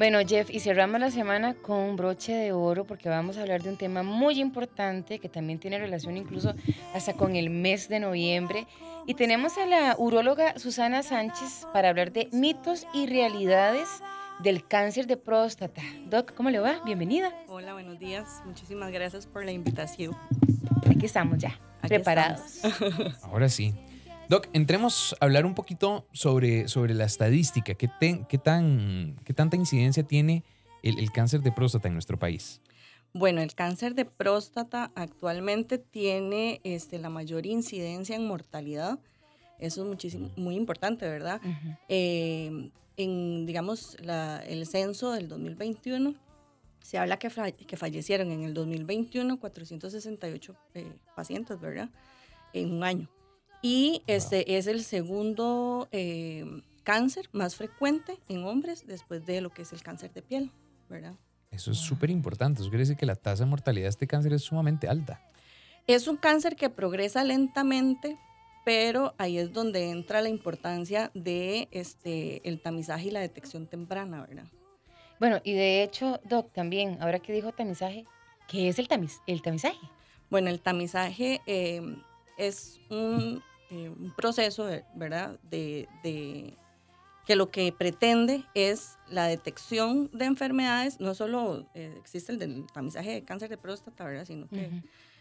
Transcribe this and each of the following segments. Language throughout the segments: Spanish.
Bueno, Jeff, y cerramos la semana con un broche de oro porque vamos a hablar de un tema muy importante que también tiene relación incluso hasta con el mes de noviembre. Y tenemos a la uróloga Susana Sánchez para hablar de mitos y realidades del cáncer de próstata. Doc, ¿cómo le va? Bienvenida. Hola, buenos días. Muchísimas gracias por la invitación. Aquí estamos ya, preparados. Ahora sí. Doc, entremos a hablar un poquito sobre, sobre la estadística. ¿Qué, qué, tan, ¿Qué tanta incidencia tiene el, cáncer de próstata en nuestro país? Bueno, el cáncer de próstata actualmente tiene este, la mayor incidencia en mortalidad. Eso es muchísimo, muy importante, ¿verdad? Eh, en, digamos, el censo del 2021, se habla que, que fallecieron en el 2021 468 eh, pacientes, ¿verdad? En un año. Y este es el segundo eh, cáncer más frecuente en hombres después de lo que es el cáncer de piel, ¿verdad? Eso es súper importante. Eso quiere decir que la tasa de mortalidad de este cáncer es sumamente alta. Es un cáncer que progresa lentamente, pero ahí es donde entra la importancia de este, el tamizaje y la detección temprana, ¿verdad? Bueno, y de hecho, Doc, también, ahora que dijo tamizaje, ¿qué es el, tamiz el tamizaje? Bueno, el tamizaje eh, es un, eh, un proceso, ¿verdad? De, que lo que pretende es la detección de enfermedades, no solo eh, existe el del tamizaje de cáncer de próstata, ¿verdad? Sino que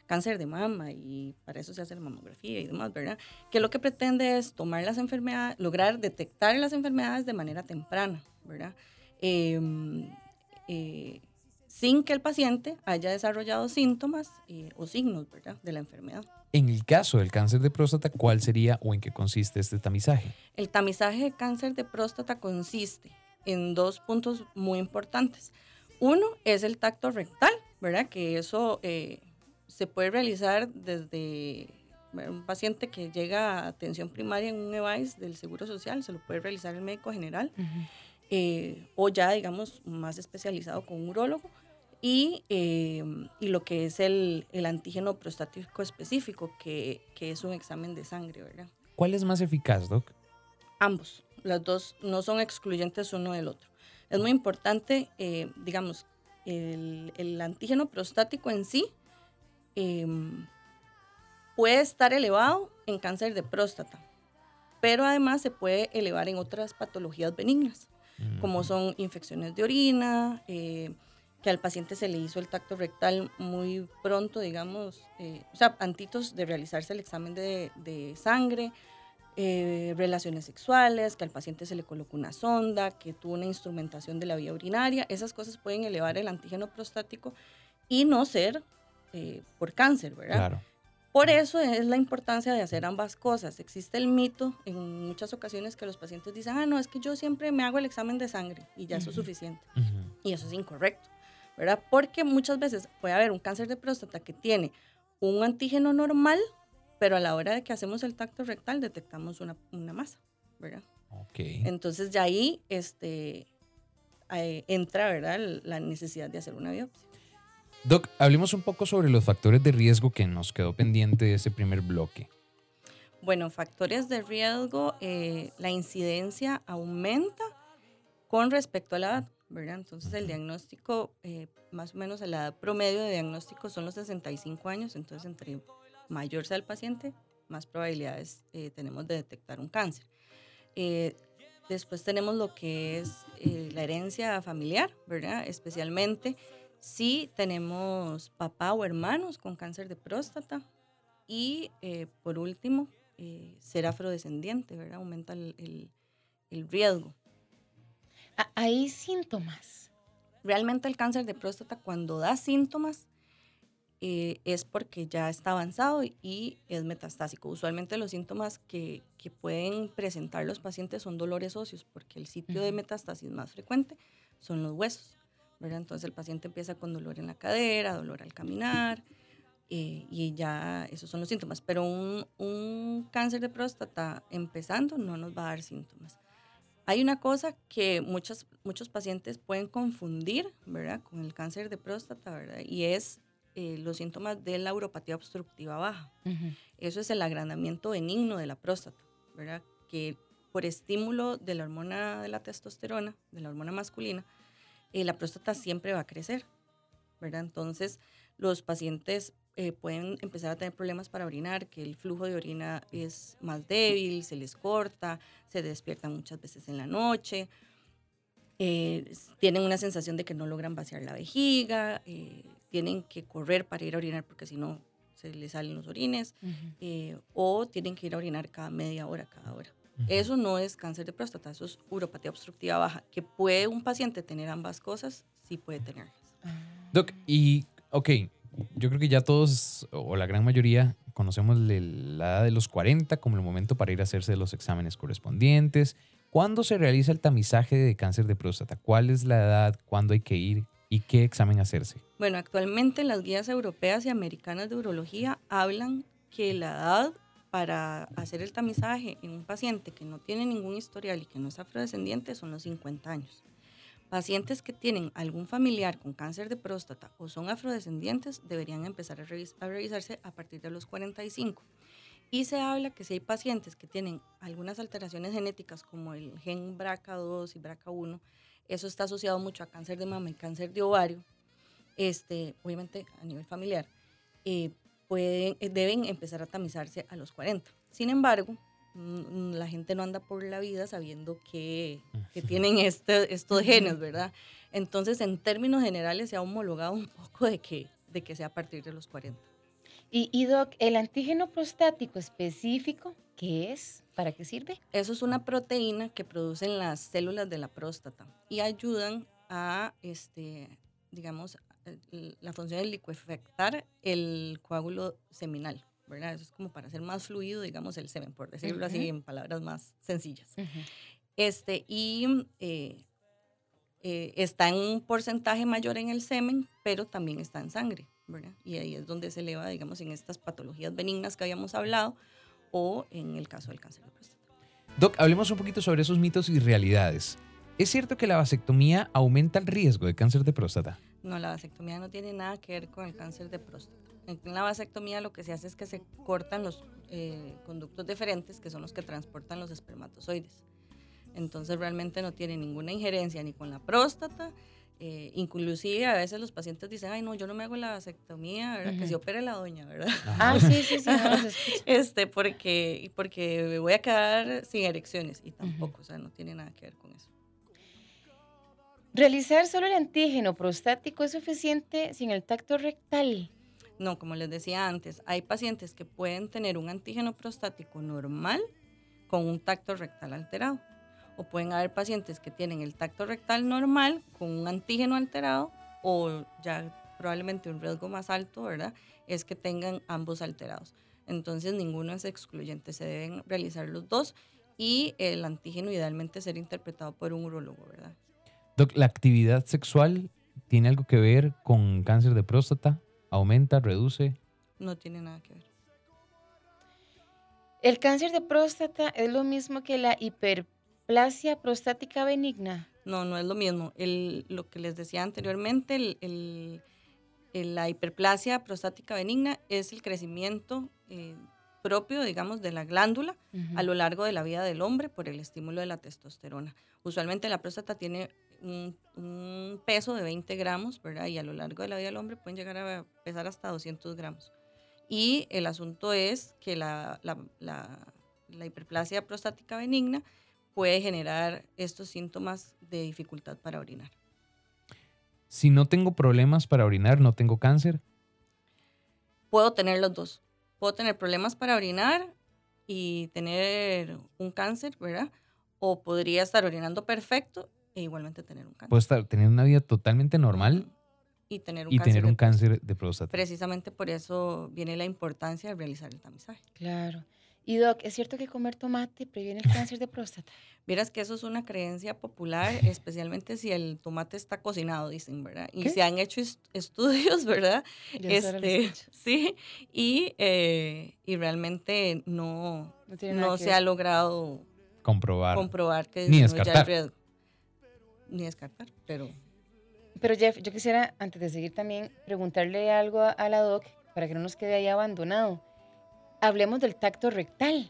cáncer de mama y para eso se hace la mamografía y demás, ¿verdad? Que lo que pretende es tomar las enfermedades, lograr detectar las enfermedades de manera temprana, ¿verdad? Em, eh, sin que el paciente haya desarrollado síntomas o signos, ¿verdad? De la enfermedad. En el caso del cáncer de próstata, ¿cuál sería o en qué consiste este tamizaje? El tamizaje de cáncer de próstata consiste en dos puntos muy importantes. Uno es el tacto rectal, ¿verdad? Que eso eh, se puede realizar desde un paciente que llega a atención primaria en un EVAIS del Seguro Social, se lo puede realizar el médico general, eh, o ya, digamos, más especializado con un urólogo y, eh, y lo que es el, el, antígeno prostático específico, que, que, es un examen de sangre, ¿verdad? ¿Cuál es más eficaz, Doc? Ambos, las dos no son excluyentes uno del otro. Es muy importante, eh, digamos, el, el, antígeno prostático en sí em, puede estar elevado en cáncer de próstata, pero además se puede elevar en otras patologías benignas, como son infecciones de orina, eh, que al paciente se le hizo el tacto rectal muy pronto, digamos, eh, o sea, antitos de realizarse el examen de, de sangre, eh, relaciones sexuales, que al paciente se le colocó una sonda, que tuvo una instrumentación de la vía urinaria, esas cosas pueden elevar el antígeno prostático y no ser eh, por cáncer, ¿verdad? Claro. Por eso es la importancia de hacer ambas cosas. Existe el mito en muchas ocasiones que los pacientes dicen, ah, no, es que yo siempre me hago el examen de sangre y ya eso es suficiente. Y eso es incorrecto. ¿verdad? Porque muchas veces puede haber un cáncer de próstata que tiene un antígeno normal, pero a la hora de que hacemos el tacto rectal detectamos una, masa, ¿verdad? Ok. Entonces ya ahí este, entra, ¿verdad? La necesidad de hacer una biopsia. Doc, hablemos un poco sobre los factores de riesgo que nos quedó pendiente de ese primer bloque. Bueno, factores de riesgo, eh, la incidencia aumenta con respecto a la edad. Entonces el diagnóstico, eh, más o menos la edad promedio de diagnóstico son los 65 años, entonces entre mayor sea el paciente, más probabilidades eh, tenemos de detectar un cáncer. Después tenemos lo que es la herencia familiar, ¿verdad? Especialmente si tenemos papá o hermanos con cáncer de próstata. Y por último, ser afrodescendiente, ¿verdad? Aumenta el, el riesgo. ¿Hay síntomas? Realmente el cáncer de próstata cuando da síntomas eh, es porque ya está avanzado y es metastásico. Usualmente los síntomas que, que pueden presentar los pacientes son dolores óseos porque el sitio de metástasis más frecuente son los huesos. ¿Verdad? Entonces el paciente empieza con dolor en la cadera, dolor al caminar eh, y ya esos son los síntomas. Pero un, un cáncer de próstata empezando no nos va a dar síntomas. Hay una cosa que muchos, muchos pacientes pueden confundir, ¿verdad? Con el cáncer de próstata, ¿verdad? Y es eh, los síntomas de la uropatía obstructiva baja. Eso es el agrandamiento benigno de la próstata, ¿verdad? Que por estímulo de la hormona de la testosterona, de la hormona masculina, eh, la próstata siempre va a crecer, ¿verdad? Entonces, los pacientes eh, pueden empezar a tener problemas para orinar, que el flujo de orina es más débil, se les corta, se despiertan muchas veces en la noche, eh, tienen una sensación de que no logran vaciar la vejiga, eh, tienen que correr para ir a orinar porque si no se les salen los orines, o tienen que ir a orinar cada media hora, cada hora. Eso no es cáncer de próstata, eso es uropatía obstructiva baja, que puede un paciente tener ambas cosas, sí puede tenerlas. Doc, y ok, yo creo que ya todos, o la gran mayoría, conocemos la edad de los 40 como el momento para ir a hacerse los exámenes correspondientes. ¿Cuándo se realiza el tamizaje de cáncer de próstata? ¿Cuál es la edad? ¿Cuándo hay que ir? ¿Y qué examen hacerse? Bueno, actualmente las guías europeas y americanas de urología hablan que la edad para hacer el tamizaje en un paciente que no tiene ningún historial y que no es afrodescendiente son los 50 años. Pacientes que tienen algún familiar con cáncer de próstata o son afrodescendientes deberían empezar a, revisarse a partir de los 45. Y se habla que si hay pacientes que tienen algunas alteraciones genéticas como el gen BRCA2 y BRCA1, eso está asociado mucho a cáncer de mama y cáncer de ovario, este, obviamente a nivel familiar, eh, pueden, eh, deben empezar a tamizarse a los 40. Sin embargo, Mm, la gente no anda por la vida sabiendo que, que tienen este, estos genes, ¿verdad? Entonces, en términos generales, se ha homologado un poco de que, de que sea a partir de los 40. Y, y, Doc, ¿el antígeno prostático específico qué es? ¿Para qué sirve? Eso es una proteína que producen las células de la próstata y ayudan a, este, digamos, la función de liquefactar el coágulo seminal. ¿verdad? Eso es como para hacer más fluido, digamos, el semen, por decirlo así en palabras más sencillas. este, y eh, eh, está en un porcentaje mayor en el semen, pero también está en sangre, ¿verdad? Y ahí es donde se eleva, digamos, en estas patologías benignas que habíamos hablado o en el caso del cáncer de próstata. Doc, hablemos un poquito sobre esos mitos y realidades. ¿Es cierto que la vasectomía aumenta el riesgo de cáncer de próstata? No, la vasectomía no tiene nada que ver con el cáncer de próstata. En la vasectomía lo que se hace es que se cortan los eh, conductos deferentes, que son los que transportan los espermatozoides. Entonces realmente no tiene ninguna injerencia ni con la próstata. Eh, inclusive a veces los pacientes dicen, ay no, yo no me hago la vasectomía, ¿verdad? Que se opere la doña, ¿verdad? Ah, sí, sí, sí. este, porque, porque voy a quedar sin erecciones y tampoco, o sea, no tiene nada que ver con eso. ¿Realizar solo el antígeno prostático es suficiente sin el tacto rectal? No, como les decía antes, hay pacientes que pueden tener un antígeno prostático normal con un tacto rectal alterado. O pueden haber pacientes que tienen el tacto rectal normal con un antígeno alterado o ya probablemente un riesgo más alto, ¿verdad? Es que tengan ambos alterados. Entonces ninguno es excluyente, se deben realizar los dos y el antígeno idealmente ser interpretado por un urologo, ¿verdad? Doc, ¿la actividad sexual tiene algo que ver con cáncer de próstata? ¿Aumenta, reduce? No tiene nada que ver. ¿El cáncer de próstata es lo mismo que la hiperplasia prostática benigna? No, no es lo mismo. lo que les decía anteriormente, la hiperplasia prostática benigna es el crecimiento eh, propio, digamos, de la glándula a lo largo de la vida del hombre por el estímulo de la testosterona. Usualmente la próstata tiene un, peso de 20 gramos, ¿verdad? Y a lo largo de la vida del hombre pueden llegar a pesar hasta 200 gramos. Y el asunto es que la, la, la, hiperplasia prostática benigna puede generar estos síntomas de dificultad para orinar. Si no tengo problemas para orinar, no tengo cáncer. Puedo tener los dos. Puedo tener problemas para orinar y tener un cáncer, ¿verdad? O podría estar orinando perfecto e igualmente tener un cáncer. Puede estar, tener una vida totalmente normal y tener un, y cáncer, tener un de cáncer de próstata. Precisamente por eso viene la importancia de realizar el tamizaje. Claro. Y Doc, ¿es cierto que comer tomate previene el cáncer de próstata? Miras que eso es una creencia popular, especialmente si el tomate está cocinado, dicen, ¿verdad? Y se han hecho estudios, ¿verdad? este, sí, y, eh, y realmente no, no, se ha logrado comprobar, comprobar que Ni descartar. riesgo ni descartar, pero... Pero Jeff, yo quisiera, antes de seguir también, preguntarle algo a, la doc para que no nos quede ahí abandonado. Hablemos del tacto rectal.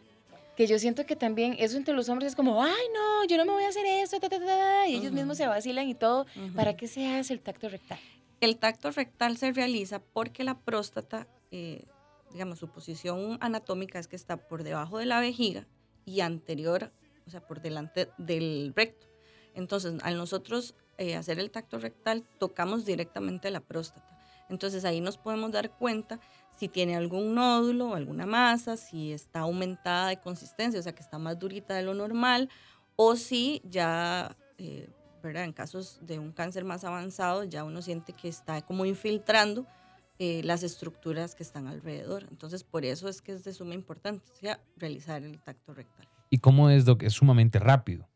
que yo siento que también eso entre los hombres es como, ay, no, yo no me voy a hacer eso, ta, ta, ta, ta", y ellos mismos se vacilan y todo. ¿Para qué se hace el tacto rectal? El tacto rectal se realiza porque la próstata, eh, digamos, su posición anatómica es que está por debajo de la vejiga y anterior, o sea, por delante del recto. Entonces, al nosotros eh, hacer el tacto rectal, tocamos directamente la próstata. Entonces, ahí nos podemos dar cuenta si tiene algún nódulo o alguna masa, si está aumentada de consistencia, o sea, que está más durita de lo normal, o si ya, eh. En casos de un cáncer más avanzado, ya uno siente que está como infiltrando eh, las estructuras que están alrededor. Entonces, por eso es que es de suma importancia realizar el tacto rectal. ¿Y cómo es, Doc? Es sumamente rápido.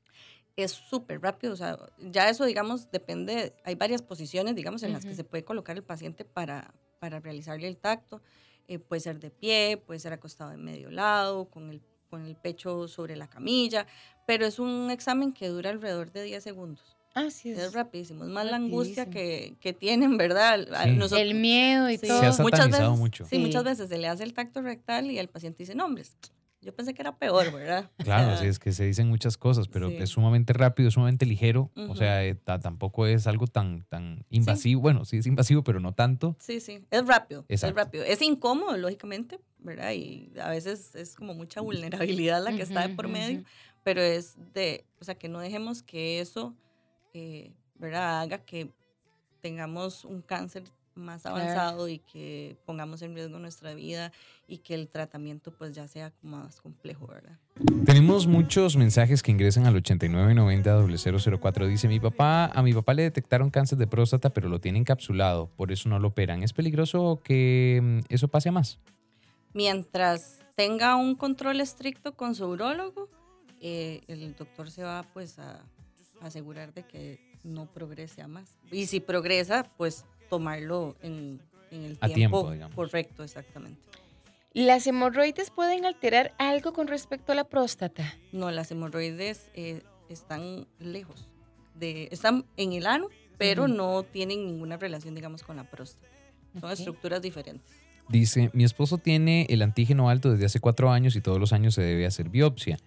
Es súper rápido, o sea, ya eso, digamos, depende, hay varias posiciones, digamos, en las que se puede colocar el paciente para, para realizarle el tacto. Eh, puede ser de pie, puede ser acostado de medio lado, con el, con el pecho sobre la camilla, pero es un examen que dura alrededor de 10 segundos. Ah, sí, es, Es rapidísimo, es más la angustia que, que tienen, ¿verdad? Sí. nosotros- el miedo y Sí. todo. Se ha muchas veces, mucho. Sí, Sí. muchas veces se le hace el tacto rectal y el paciente dice, no, hombre, yo pensé que era peor, ¿verdad? Claro, O sí, es que se dicen muchas cosas, pero Sí. es sumamente rápido, es sumamente ligero. O sea, eh, ta- tampoco es algo tan, tan invasivo. Bueno, sí es invasivo, pero no tanto. Sí, sí, es rápido, Exacto. es rápido. Es incómodo, lógicamente, ¿verdad? Y a veces es como mucha vulnerabilidad la que está de por medio, pero es de, o sea, que no dejemos que eso, eh, ¿verdad? Haga que tengamos un cáncer más Claro. avanzado y que pongamos en riesgo nuestra vida y que el tratamiento pues ya sea como más complejo, ¿verdad? Tenemos muchos mensajes que ingresan al 8990-004. Dice, mi papá, a mi papá le detectaron cáncer de próstata, pero lo tiene encapsulado, por eso no lo operan. ¿Es peligroso que mm, eso pase a más? Mientras tenga un control estricto con su urólogo, eh, el doctor se va pues a asegurar de que no progrese a más. Y si progresa, pues tomarlo en, en el A tiempo, tiempo, digamos. correcto, exactamente. ¿Las hemorroides pueden alterar algo con respecto a la próstata? No, las hemorroides eh, están lejos, de, están en el ano, pero no tienen ninguna relación, digamos, con la próstata. Son estructuras diferentes. Dice, mi esposo tiene el antígeno alto desde hace cuatro años y todos los años se debe hacer biopsia.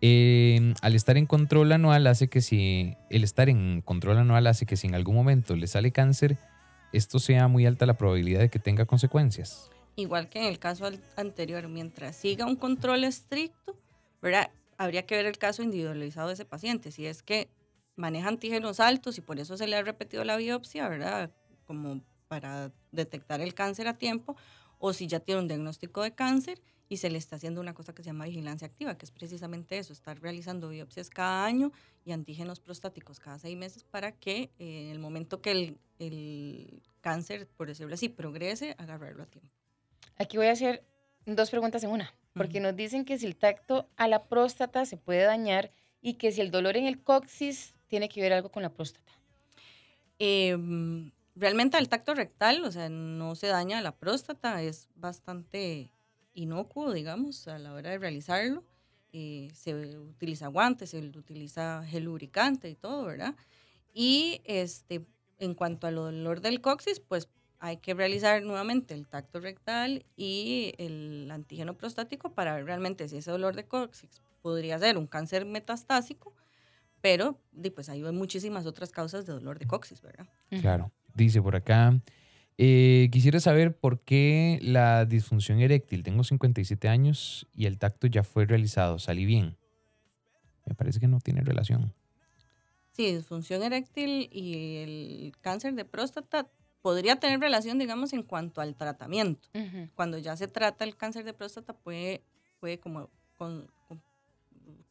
Eh, al estar en control anual hace que si, el estar en control anual hace que si en algún momento le sale cáncer, esto sea muy alta la probabilidad de que tenga consecuencias. igual que en el caso anterior, mientras siga un control estricto, ¿verdad? Habría que ver el caso individualizado de ese paciente. Si es que maneja antígenos altos y por eso se le ha repetido la biopsia, ¿verdad? Como para detectar el cáncer a tiempo, o si ya tiene un diagnóstico de cáncer y se le está haciendo una cosa que se llama vigilancia activa, que es precisamente eso, estar realizando biopsias cada año y antígenos prostáticos cada seis meses para que eh, en el momento que el, el cáncer, por decirlo así, progrese, agarrarlo a tiempo. Aquí voy a hacer dos preguntas en una, porque Ujú. nos dicen que si el tacto a la próstata se puede dañar y que si el dolor en el coxis tiene que ver algo con la próstata. Em, realmente al tacto rectal, o sea, no se daña la próstata, es bastante inocuo, digamos, a la hora de realizarlo. Eh, se utiliza guantes, se utiliza gel lubricante y todo, ¿verdad? Y este, en cuanto al dolor del coxis, pues hay que realizar nuevamente el tacto rectal y el antígeno prostático para ver realmente si ese dolor de coxis podría ser un cáncer metastásico, pero pues hay muchísimas otras causas de dolor de coxis, ¿verdad? Claro. Dice por acá, eh, quisiera saber por qué la disfunción eréctil. Tengo 57 años y el tacto ya fue realizado. Salí bien. Me parece que no tiene relación. Sí, disfunción eréctil y el cáncer de próstata podría tener relación, digamos, en cuanto al tratamiento. Cuando ya se trata el cáncer de próstata puede, puede como con, con-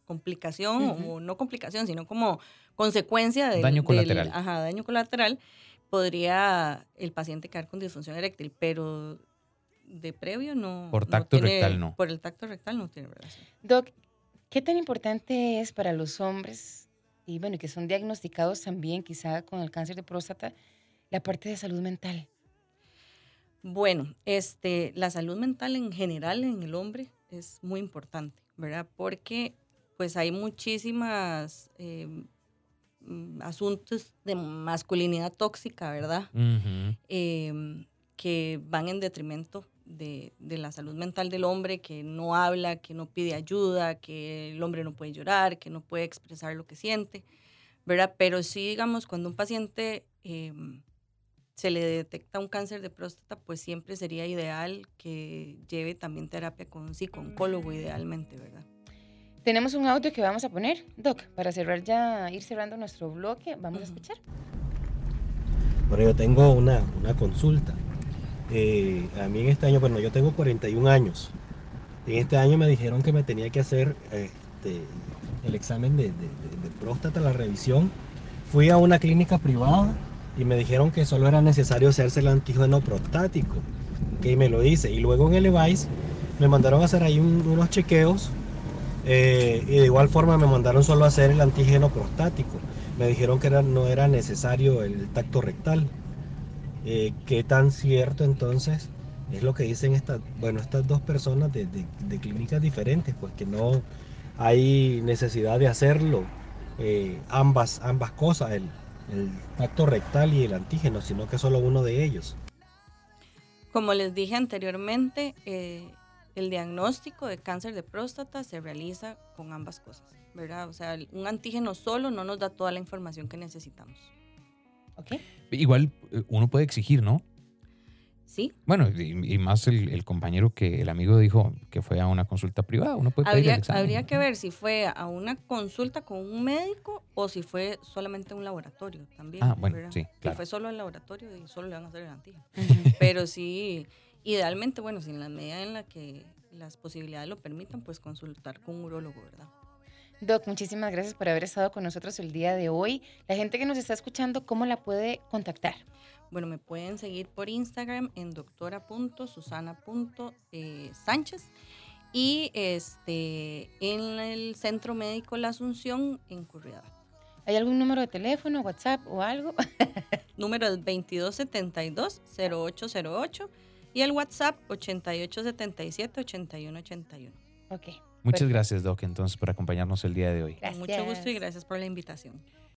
complicación o no complicación, sino como consecuencia del Daño del- colateral. ajá, daño colateral, podría el paciente quedar con disfunción eréctil, pero de previo no. Por no tacto tiene- rectal no. Por el tacto rectal no tiene relación. Doc, ¿qué tan importante es para los hombres y bueno, que son diagnosticados también quizá con el cáncer de próstata, la parte de salud mental? Bueno, este, la salud mental en general en el hombre es muy importante, ¿verdad? Porque pues hay muchísimas eh, mm, asuntos de masculinidad tóxica, ¿verdad? Em, que van en detrimento de, de la salud mental del hombre, que no habla, que no pide ayuda, que el hombre no puede llorar, que no puede expresar lo que siente, ¿verdad? Pero sí, digamos, cuando un paciente em, se le detecta un cáncer de próstata, pues siempre sería ideal que lleve también terapia con un psicooncólogo, idealmente, ¿verdad? Tenemos un audio que vamos a poner, Doc, para cerrar ya, ir cerrando nuestro bloque. Vamos a escuchar. Bueno, yo tengo una, una consulta. Eh, a mí en este año, bueno, yo tengo 41 años. En este año me dijeron que me tenía que hacer este, el examen de, de- de- de próstata, la revisión. Fui a una clínica privada y me dijeron que solo era necesario hacerse el antígeno prostático. Que me lo hice. Y luego en el EVAIS me mandaron a hacer ahí un- unos chequeos. Eh, y de igual forma me mandaron solo a hacer el antígeno prostático. Me dijeron que era- no era necesario el tacto rectal. Eh, ¿Qué tan cierto entonces es lo que dicen estas, bueno, estas dos personas de, de- de clínicas diferentes? Pues que no hay necesidad de hacerlo eh, ambas, ambas cosas, el, el tacto rectal y el antígeno, sino que solo uno de ellos. Como les dije anteriormente, el diagnóstico de cáncer de próstata se realiza con ambas cosas, ¿verdad? O sea, un antígeno solo no nos da toda la información que necesitamos. ¿Ok? Igual eh, uno puede exigir, ¿no? ¿Sí? Bueno, y, y más el, el compañero que el amigo dijo que fue a una consulta privada, uno puede pedir Habría, el examen. habría que ver si fue a una consulta con un médico o si fue solamente un laboratorio también. Ah, bueno, ¿verdad? sí, Si claro. fue solo el laboratorio y solo le van a hacer el antígeno. Ujú. Pero sí, idealmente, bueno, si en la medida en la que las posibilidades lo permitan, pues consultar con un urólogo, ¿verdad? Doc, muchísimas gracias por haber estado con nosotros el día de hoy. La gente que nos está escuchando, ¿cómo la puede contactar? Bueno, me pueden seguir por Instagram en doctora.susana.sánchez y este, en el Centro Médico La Asunción en Curriada. ¿Hay algún número de teléfono, WhatsApp o algo? Número es 2272-0808 y el WhatsApp 8877-8181. ok. Muchas perfecto. gracias, Doc, entonces, por acompañarnos el día de hoy. Con mucho Gracias. gusto y gracias por la invitación.